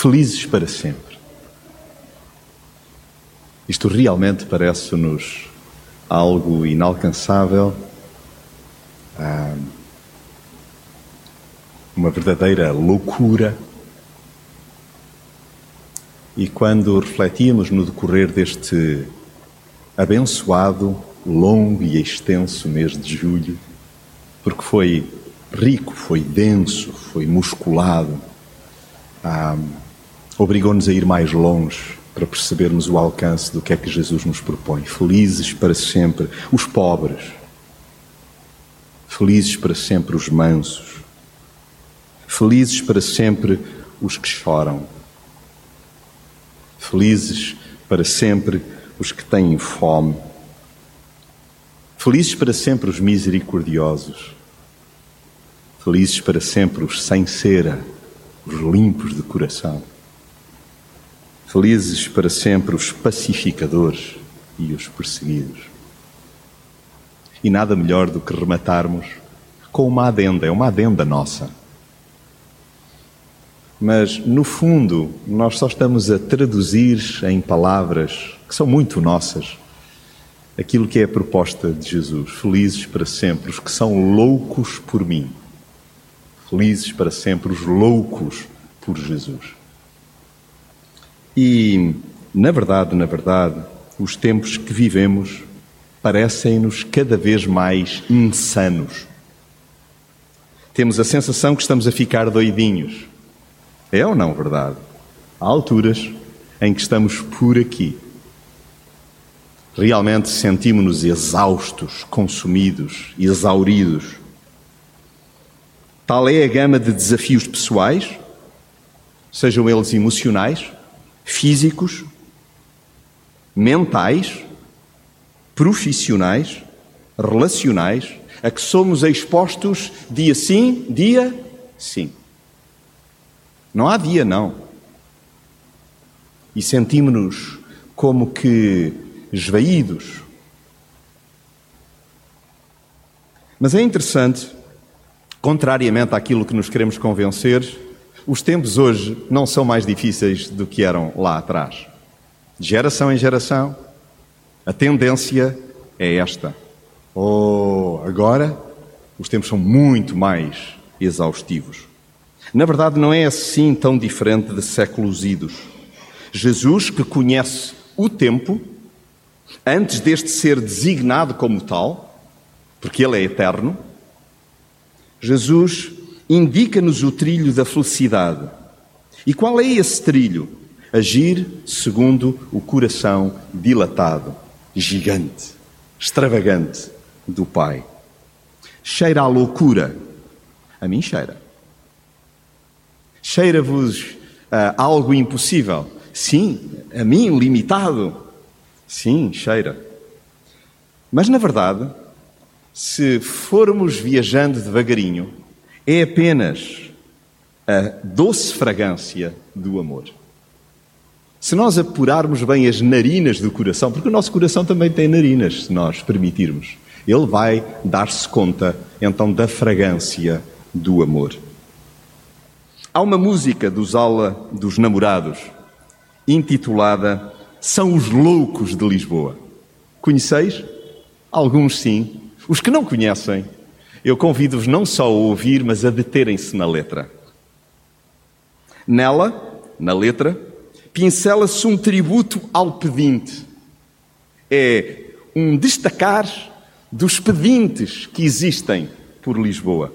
felizes para sempre. Isto realmente parece-nos algo inalcançável, ah, uma verdadeira loucura. E quando refletimos no decorrer deste abençoado, longo e extenso mês de julho, porque foi rico, foi denso, foi musculado, ah, obrigou-nos a ir mais longe para percebermos o alcance do que é que Jesus nos propõe. Felizes para sempre os pobres, felizes para sempre os mansos, felizes para sempre os que choram, felizes para sempre os que têm fome, felizes para sempre os misericordiosos, felizes para sempre os sem cera, os limpos de coração. Felizes para sempre os pacificadores e os perseguidos. E nada melhor do que rematarmos com uma adenda, é uma adenda nossa. Mas, no fundo, nós só estamos a traduzir em palavras que são muito nossas aquilo que é a proposta de Jesus. Felizes para sempre os que são loucos por mim. Felizes para sempre os loucos por Jesus. E, na verdade, na verdade, os tempos que vivemos parecem-nos cada vez mais insanos. Temos a sensação que estamos a ficar doidinhos. É ou não verdade? Há alturas em que estamos por aqui. Realmente sentimos-nos exaustos, consumidos, exauridos. Tal é a gama de desafios pessoais, sejam eles emocionais, físicos, mentais, profissionais, relacionais, a que somos expostos dia sim, dia sim. Não há dia não. E sentimos-nos como que esvaídos. Mas é interessante, contrariamente àquilo que nos queremos convencer, os tempos hoje não são mais difíceis do que eram lá atrás. De geração em geração, a tendência é esta. Oh, agora os tempos são muito mais exaustivos. Na verdade, não é assim tão diferente de séculos idos. Jesus, que conhece o tempo, antes deste ser designado como tal, porque ele é eterno, Jesus indica-nos o trilho da felicidade. E qual é esse trilho? Agir segundo o coração dilatado, gigante, extravagante do Pai. Cheira a loucura? A mim cheira. Cheira-vos uh, algo impossível? Sim, a mim limitado? Sim, cheira. Mas na verdade, se formos viajando devagarinho, é apenas a doce fragrância do amor. Se nós apurarmos bem as narinas do coração, porque o nosso coração também tem narinas, se nós permitirmos, ele vai dar-se conta então da fragrância do amor. Há uma música dos Aula dos Namorados intitulada São os Loucos de Lisboa. Conheceis? Alguns sim. Os que não conhecem, eu convido-vos não só a ouvir, mas a deterem-se na letra. Nela, na letra, pincela-se um tributo ao pedinte. É um destacar dos pedintes que existem por Lisboa.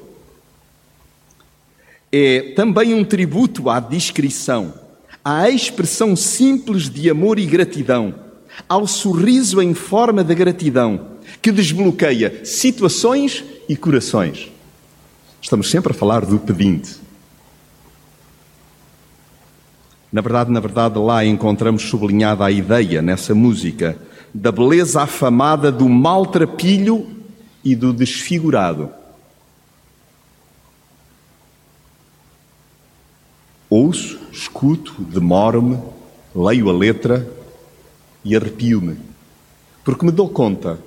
É também um tributo à discrição, à expressão simples de amor e gratidão, ao sorriso em forma de gratidão, que desbloqueia situações e corações. Estamos sempre a falar do pedinte. Na verdade, na verdade, lá encontramos sublinhada a ideia nessa música da beleza afamada do maltrapilho e do desfigurado. Ouço, escuto, demoro-me, leio a letra e arrepio-me, porque me dou conta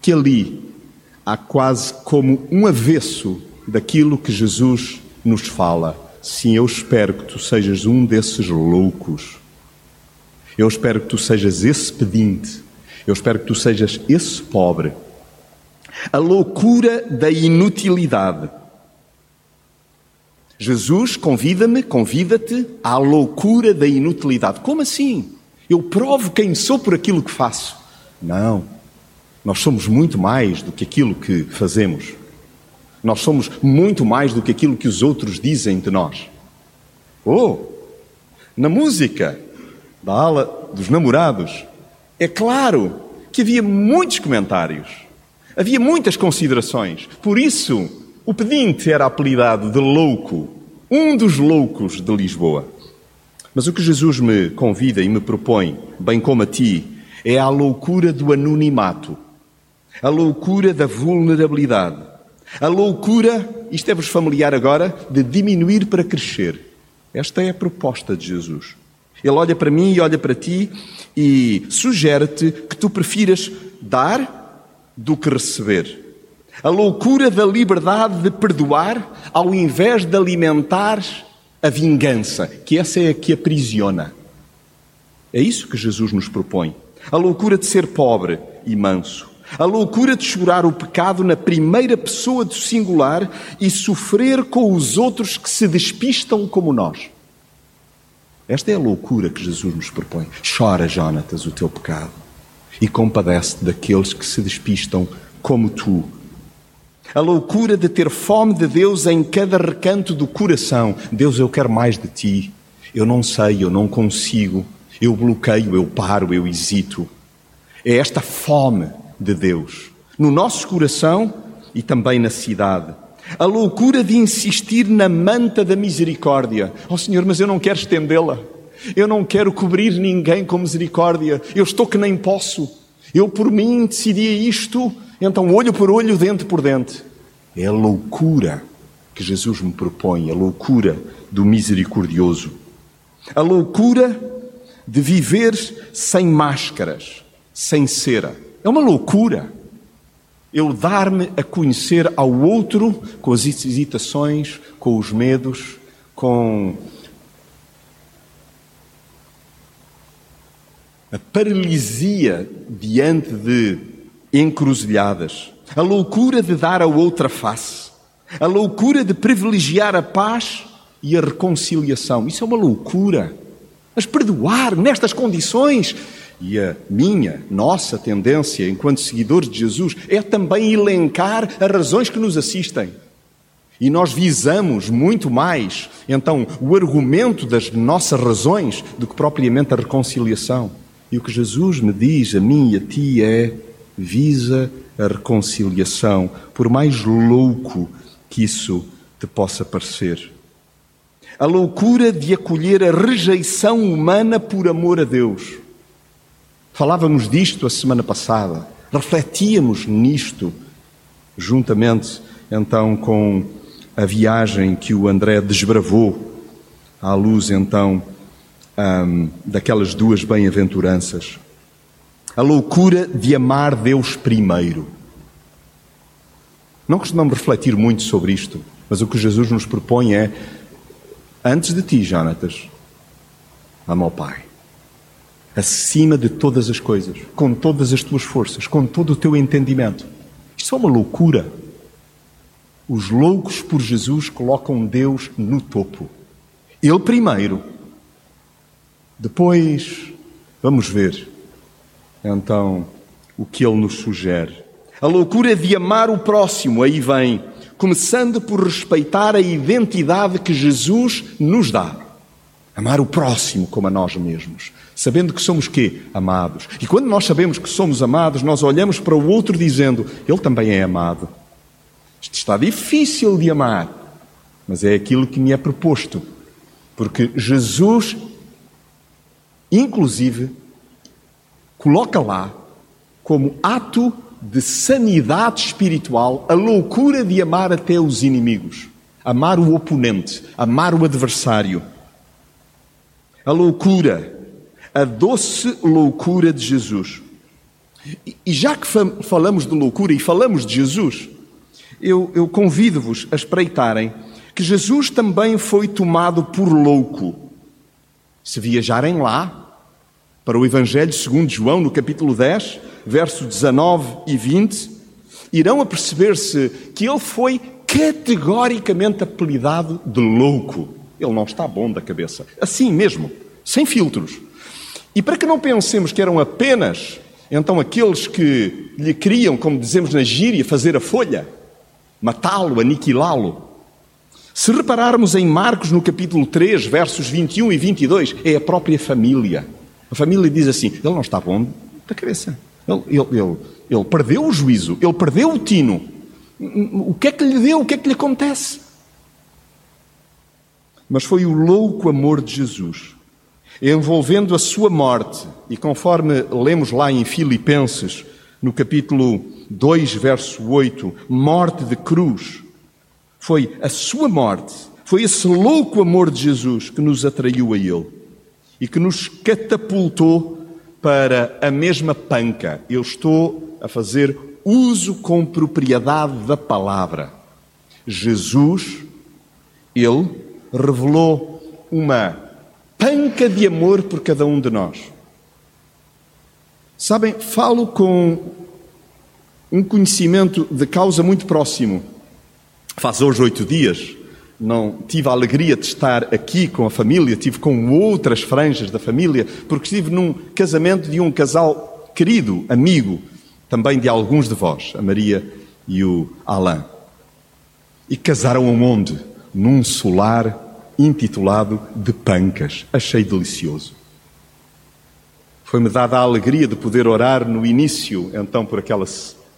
que ali há quase como um avesso daquilo que Jesus nos fala sim, eu espero que tu sejas um desses loucos. Eu espero que tu sejas esse pedinte. Eu espero que tu sejas esse pobre. A loucura da inutilidade. Jesus convida-me, convida-te à loucura da inutilidade. Como assim? Eu provo quem sou por aquilo que faço. Não. Nós somos muito mais do que aquilo que fazemos. Nós somos muito mais do que aquilo que os outros dizem de nós. Oh, na música da ala dos namorados, é claro que havia muitos comentários, havia muitas considerações. Por isso, o pedinte era apelidado de louco, um dos loucos de Lisboa. Mas o que Jesus me convida e me propõe, bem como a ti, é a loucura do anonimato, a loucura da vulnerabilidade, a loucura, isto é-vos familiar agora, de diminuir para crescer. Esta é a proposta de Jesus. Ele olha para mim e olha para ti e sugere-te que tu prefiras dar do que receber. A loucura da liberdade de perdoar ao invés de alimentar a vingança, que essa é a que aprisiona. É isso que Jesus nos propõe. A loucura de ser pobre e manso. A loucura de chorar o pecado na primeira pessoa do singular e sofrer com os outros que se despistam como nós. Esta é a loucura que Jesus nos propõe. Chora, Jonatas, o teu pecado e compadece daqueles que se despistam como tu. A loucura de ter fome de Deus em cada recanto do coração. Deus, eu quero mais de ti. Eu não sei, eu não consigo. Eu bloqueio, eu paro, eu hesito. É esta fome de Deus, no nosso coração e também na cidade. A loucura de insistir na manta da misericórdia. Oh Senhor, mas eu não quero estendê-la. Eu não quero cobrir ninguém com misericórdia. Eu estou que nem posso. Eu por mim decidi isto, então olho por olho, dente por dente. É a loucura que Jesus me propõe, a loucura do misericordioso. A loucura de viver sem máscaras, sem cera. É uma loucura. Eu dar-me a conhecer ao outro com as hesitações, com os medos, com a paralisia diante de encruzilhadas, a loucura de dar a outra face, a loucura de privilegiar a paz e a reconciliação. Isso é uma loucura. Mas perdoar nestas condições e a minha, nossa tendência enquanto seguidores de Jesus é também elencar as razões que nos assistem. E nós visamos muito mais, então, o argumento das nossas razões do que propriamente a reconciliação. E o que Jesus me diz a mim e a ti é: visa a reconciliação, por mais louco que isso te possa parecer. A loucura de acolher a rejeição humana por amor a Deus. Falávamos disto a semana passada, refletíamos nisto, juntamente então com a viagem que o André desbravou, à luz então um, daquelas duas bem-aventuranças. A loucura de amar Deus primeiro. Não costumamos refletir muito sobre isto, mas o que Jesus nos propõe é: antes de ti, Jonatas, ama o Pai acima de todas as coisas, com todas as tuas forças, com todo o teu entendimento. Isto é uma loucura. Os loucos por Jesus colocam Deus no topo. Ele primeiro. Depois, vamos ver, então, o que ele nos sugere. A loucura de amar o próximo, aí vem, começando por respeitar a identidade que Jesus nos dá. Amar o próximo como a nós mesmos sabendo que somos quê? Amados. E quando nós sabemos que somos amados, nós olhamos para o outro dizendo: Ele também é amado. Isto está difícil de amar, mas é aquilo que me é proposto. Porque Jesus, inclusive, coloca lá como ato de sanidade espiritual a loucura de amar até os inimigos, amar o oponente, amar o adversário. A loucura a doce loucura de Jesus. E já que falamos de loucura e falamos de Jesus, eu, eu convido-vos a espreitarem que Jesus também foi tomado por louco. Se viajarem lá, para o Evangelho segundo João, no capítulo 10, versos 19 e 20, irão aperceber-se que ele foi categoricamente apelidado de louco. Ele não está bom da cabeça. Assim mesmo, sem filtros. E para que não pensemos que eram apenas então aqueles que lhe queriam, como dizemos na gíria, fazer a folha, matá-lo, aniquilá-lo. Se repararmos em Marcos no capítulo 3, versos 21 e 22, é a própria família. A família diz assim: ele não está bom da cabeça. Ele, ele, ele, ele perdeu o juízo, ele perdeu o tino. O que é que lhe deu? O que é que lhe acontece? Mas foi o louco amor de Jesus, envolvendo a sua morte, e conforme lemos lá em Filipenses, no capítulo 2, verso 8, morte de cruz, foi a sua morte, foi esse louco amor de Jesus que nos atraiu a Ele e que nos catapultou para a mesma panca. Eu estou a fazer uso com propriedade da palavra. Jesus, Ele revelou uma panca de amor por cada um de nós. Sabem, falo com um conhecimento de causa muito próximo. Faz hoje oito dias, não tive a alegria de estar aqui com a família, tive com outras franjas da família, porque estive num casamento de um casal querido, amigo, também de alguns de vós, a Maria e o Alain. E casaram onde? Num solar intitulado De Pancas. Achei delicioso. Foi-me dada a alegria de poder orar no início, então, por aquela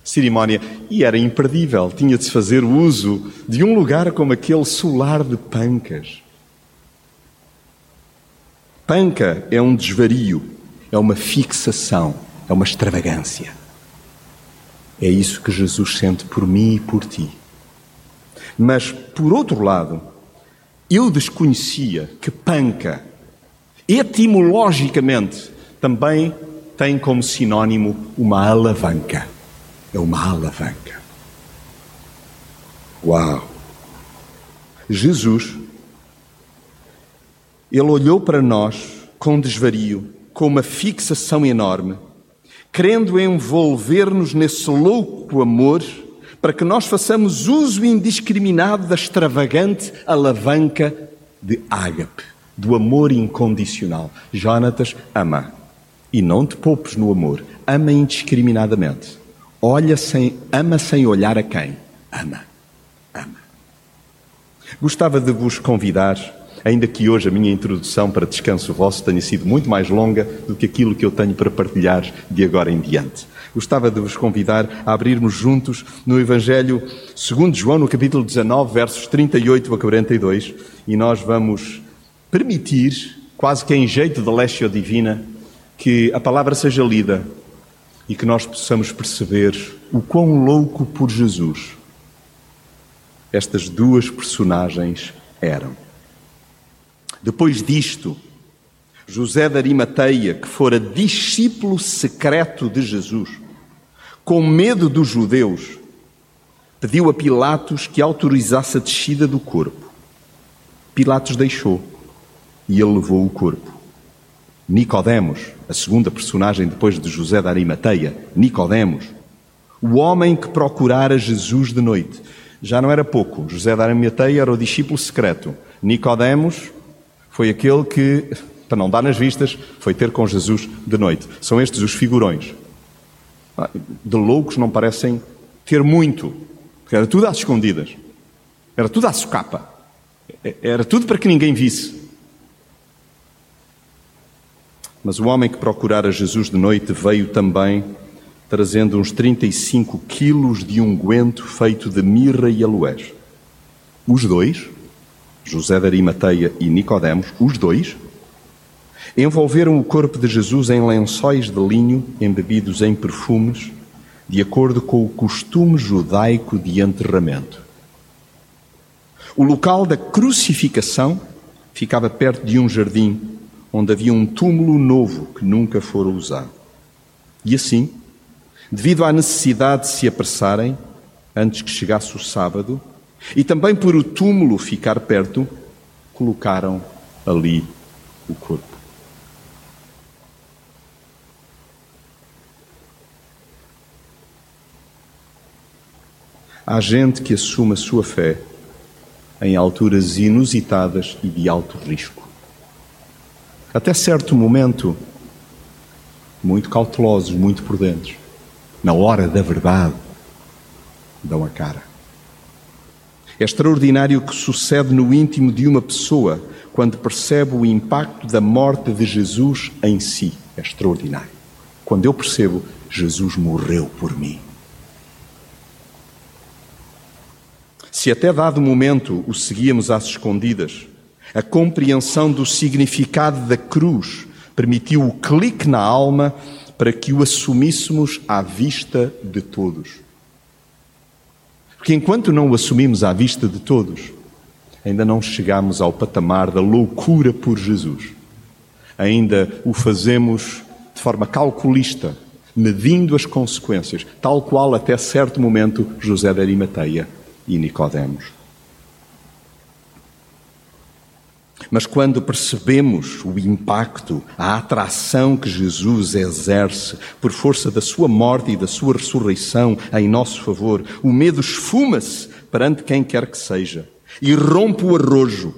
cerimónia, e era imperdível. Tinha de se fazer uso de um lugar como aquele solar de Pancas. Panca é um desvario, é uma fixação, é uma extravagância. É isso que Jesus sente por mim e por ti. Mas, por outro lado, eu desconhecia que panca, etimologicamente, também tem como sinónimo uma alavanca. É uma alavanca. Uau! Jesus, ele olhou para nós com desvario, com uma fixação enorme, querendo envolver-nos nesse louco amor para que nós façamos uso indiscriminado da extravagante alavanca de ágape, do amor incondicional. Jonatas ama. E não te poupes no amor. Ama indiscriminadamente. Olha sem, ama sem olhar a quem? Ama. Ama. Gostava de vos convidar, ainda que hoje a minha introdução para descanso vosso tenha sido muito mais longa do que aquilo que eu tenho para partilhar de agora em diante. Gostava de vos convidar a abrirmos juntos no Evangelho segundo João, no capítulo 19, versos 38 a 42, e nós vamos permitir, quase que em jeito de lécio divina, que a palavra seja lida e que nós possamos perceber o quão louco por Jesus estas duas personagens eram. Depois disto, José de Arimateia, que fora discípulo secreto de Jesus, com medo dos judeus, pediu a Pilatos que autorizasse a descida do corpo. Pilatos deixou e ele levou o corpo. Nicodemos, a segunda personagem depois de José de Arimateia, Nicodemos, o homem que procurara Jesus de noite. Já não era pouco. José de Arimateia era o discípulo secreto. Nicodemos foi aquele que para não dar nas vistas, foi ter com Jesus de noite. São estes os figurões. Ah, de loucos não parecem ter muito, porque era tudo às escondidas, era tudo à socapa, era tudo para que ninguém visse. Mas o homem que procurara Jesus de noite veio também trazendo uns 35 quilos de unguento feito de mirra e aloés. Os dois, José de Arimateia e Nicodemos, os dois, envolveram o corpo de Jesus em lençóis de linho embebidos em perfumes, de acordo com o costume judaico de enterramento. O local da crucificação ficava perto de um jardim onde havia um túmulo novo que nunca fora usado. E assim, devido à necessidade de se apressarem, antes que chegasse o sábado, E também por o túmulo ficar perto, colocaram ali o corpo. Há gente que assume a sua fé em alturas inusitadas e de alto risco. Até certo momento, muito cautelosos, muito prudentes. Na hora da verdade, dão a cara. É extraordinário o que sucede no íntimo de uma pessoa quando percebe o impacto da morte de Jesus em si. É extraordinário. Quando eu percebo, Jesus morreu por mim. Se até dado momento o seguíamos às escondidas, a compreensão do significado da cruz permitiu o clique na alma para que o assumíssemos à vista de todos. Porque enquanto não o assumimos à vista de todos, ainda não chegamos ao patamar da loucura por Jesus. Ainda o fazemos de forma calculista, medindo as consequências, tal qual até certo momento José de Arimateia e Nicodemos. Mas quando percebemos o impacto, a atração que Jesus exerce por força da sua morte e da sua ressurreição em nosso favor, o medo esfuma-se perante quem quer que seja e rompe o arrojo.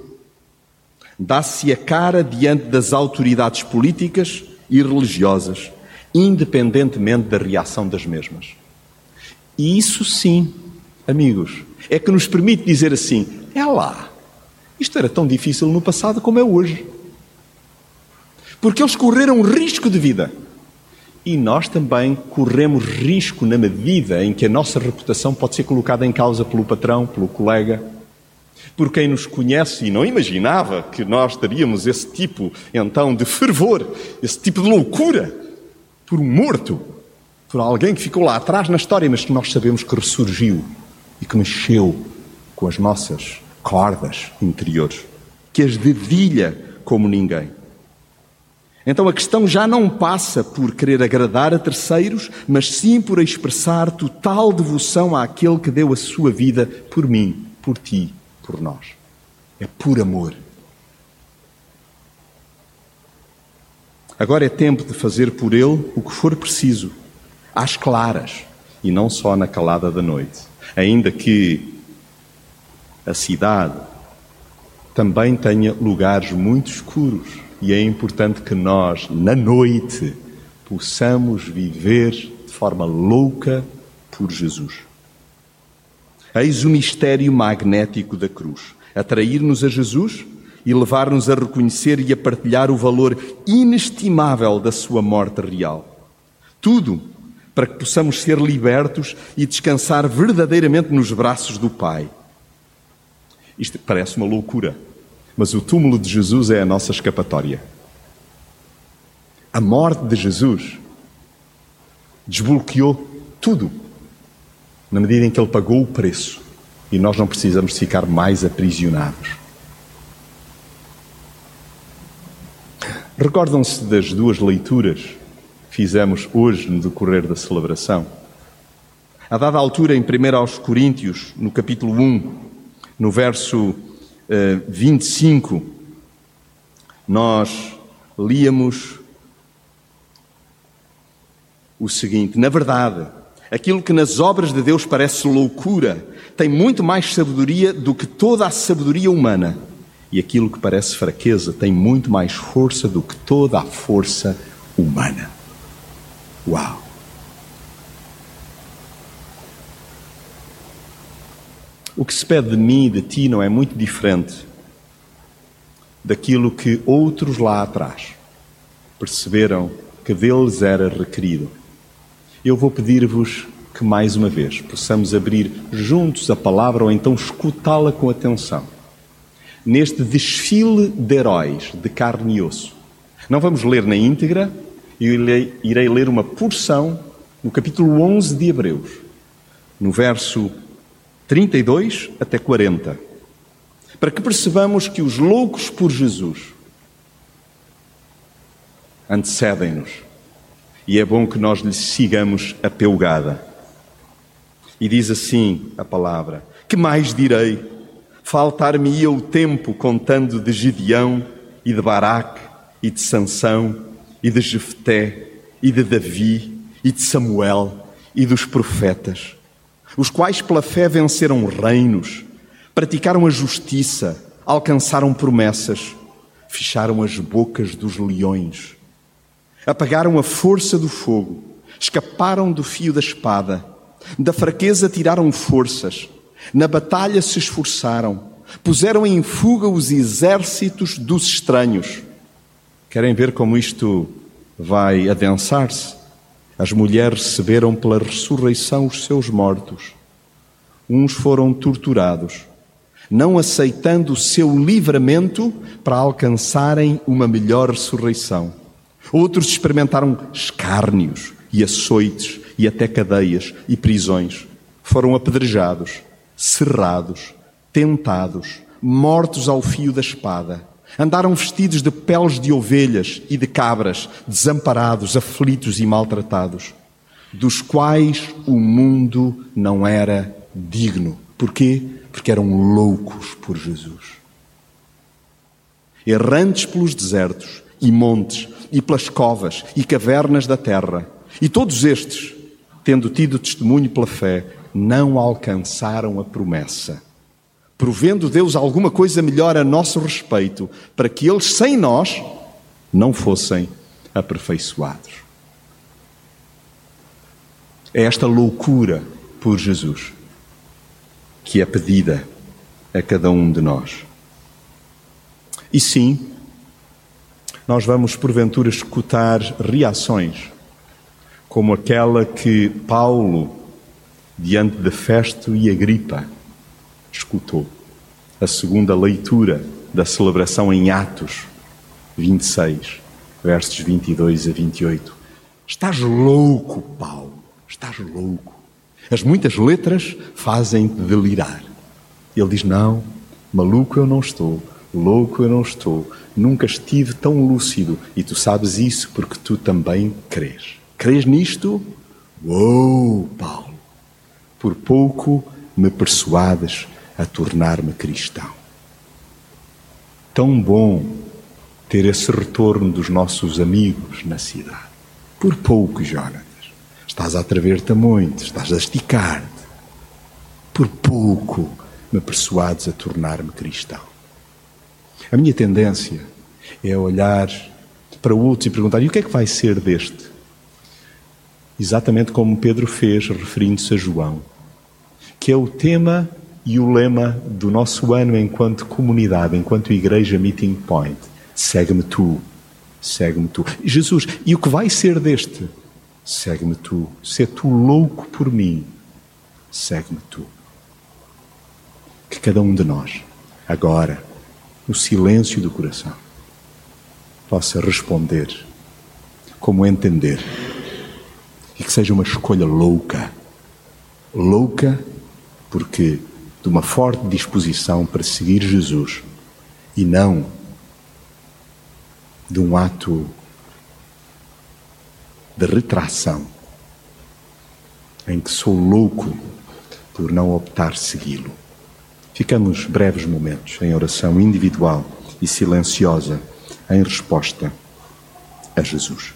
Dá-se a cara diante das autoridades políticas e religiosas, independentemente da reação das mesmas. E isso sim, amigos, é que nos permite dizer assim: é lá, isto era tão difícil no passado como é hoje. Porque eles correram risco de vida. E nós também corremos risco na medida em que a nossa reputação pode ser colocada em causa pelo patrão, pelo colega, por quem nos conhece e não imaginava que nós teríamos esse tipo, então, de fervor, esse tipo de loucura, por um morto, por alguém que ficou lá atrás na história, mas que nós sabemos que ressurgiu e que mexeu com as nossas cordas interiores, que as dedilha como ninguém. Então a questão já não passa por querer agradar a terceiros, mas sim por expressar total devoção àquele que deu a sua vida por mim, por ti, por nós. É por amor. Agora é tempo de fazer por ele o que for preciso, às claras, e não só na calada da noite. Ainda que a cidade também tenha lugares muito escuros e é importante que nós, na noite, possamos viver de forma louca por Jesus. Eis o mistério magnético da cruz: atrair-nos a Jesus e levar-nos a reconhecer e a partilhar o valor inestimável da sua morte real. Tudo para que possamos ser libertos e descansar verdadeiramente nos braços do Pai. Isto parece uma loucura, mas o túmulo de Jesus é a nossa escapatória. A morte de Jesus desbloqueou tudo, na medida em que ele pagou o preço e nós não precisamos ficar mais aprisionados. Recordam-se das duas leituras fizemos hoje no decorrer da celebração? A dada altura, em 1 aos Coríntios, no capítulo 1, no verso uh, eh, 25, nós líamos o seguinte: na verdade, aquilo que nas obras de Deus parece loucura tem muito mais sabedoria do que toda a sabedoria humana, e aquilo que parece fraqueza tem muito mais força do que toda a força humana. Uau! O que se pede de mim e de ti não é muito diferente daquilo que outros lá atrás perceberam que deles era requerido. Eu vou pedir-vos que mais uma vez possamos abrir juntos a palavra ou então escutá-la com atenção. Neste desfile de heróis de carne e osso. Não vamos ler na íntegra, eu irei ler uma porção no capítulo 11 de Hebreus, no verso 32 até 40, para que percebamos que os loucos por Jesus antecedem-nos e é bom que nós lhes sigamos a peugada. E diz assim a palavra: Que mais direi? Faltar-me-ia o tempo contando de Gideão e de Baraque e de Sansão e de Jefté e de Davi e de Samuel e dos profetas, os quais pela fé venceram reinos, praticaram a justiça, alcançaram promessas, fecharam as bocas dos leões, apagaram a força do fogo, escaparam do fio da espada, da fraqueza tiraram forças, na batalha se esforçaram, puseram em fuga os exércitos dos estranhos. Querem ver como isto vai adensar-se? As mulheres receberam pela ressurreição os seus mortos. Uns foram torturados, não aceitando o seu livramento para alcançarem uma melhor ressurreição. Outros experimentaram escárnios e açoites e até cadeias e prisões. Foram apedrejados, cerrados, tentados, mortos ao fio da espada. Andaram vestidos de peles de ovelhas e de cabras, desamparados, aflitos e maltratados, dos quais o mundo não era digno. Porquê? Porque eram loucos por Jesus. Errantes pelos desertos e montes, e pelas covas e cavernas da terra. E todos estes, tendo tido testemunho pela fé, não alcançaram a promessa provendo Deus alguma coisa melhor a nosso respeito, para que eles, sem nós, não fossem aperfeiçoados. É esta loucura por Jesus que é pedida a cada um de nós. E sim, nós vamos porventura escutar reações, como aquela que Paulo, diante de Festo e Agripa, escutou. A segunda leitura da celebração em Atos 26, versos 22 a 28. Estás louco, Paulo, estás louco. As muitas letras fazem-te delirar. Ele diz: Não, maluco eu não estou, louco eu não estou, nunca estive tão lúcido e tu sabes isso porque tu também crês. Crês nisto? Uou, Paulo, por pouco me persuades a tornar-me cristão. Tão bom ter esse retorno dos nossos amigos na cidade. Por pouco, Jonatas. Estás a atrever-te muito, estás a esticar-te. Por pouco me persuades a tornar-me cristão. A minha tendência é olhar para outros e perguntar: e o que é que vai ser deste? Exatamente como Pedro fez, referindo-se a João, que é o tema e o lema do nosso ano enquanto comunidade, enquanto igreja Meeting Point. Segue-me tu, segue-me tu. Jesus, e o que vai ser deste? Segue-me tu. Se é tu louco por mim, segue-me tu. Que cada um de nós, agora, no silêncio do coração, possa responder como entender e que seja uma escolha louca. Louca porque de uma forte disposição para seguir Jesus e não de um ato de retração em que sou louco por não optar segui-lo. Ficamos breves momentos em oração individual e silenciosa em resposta a Jesus.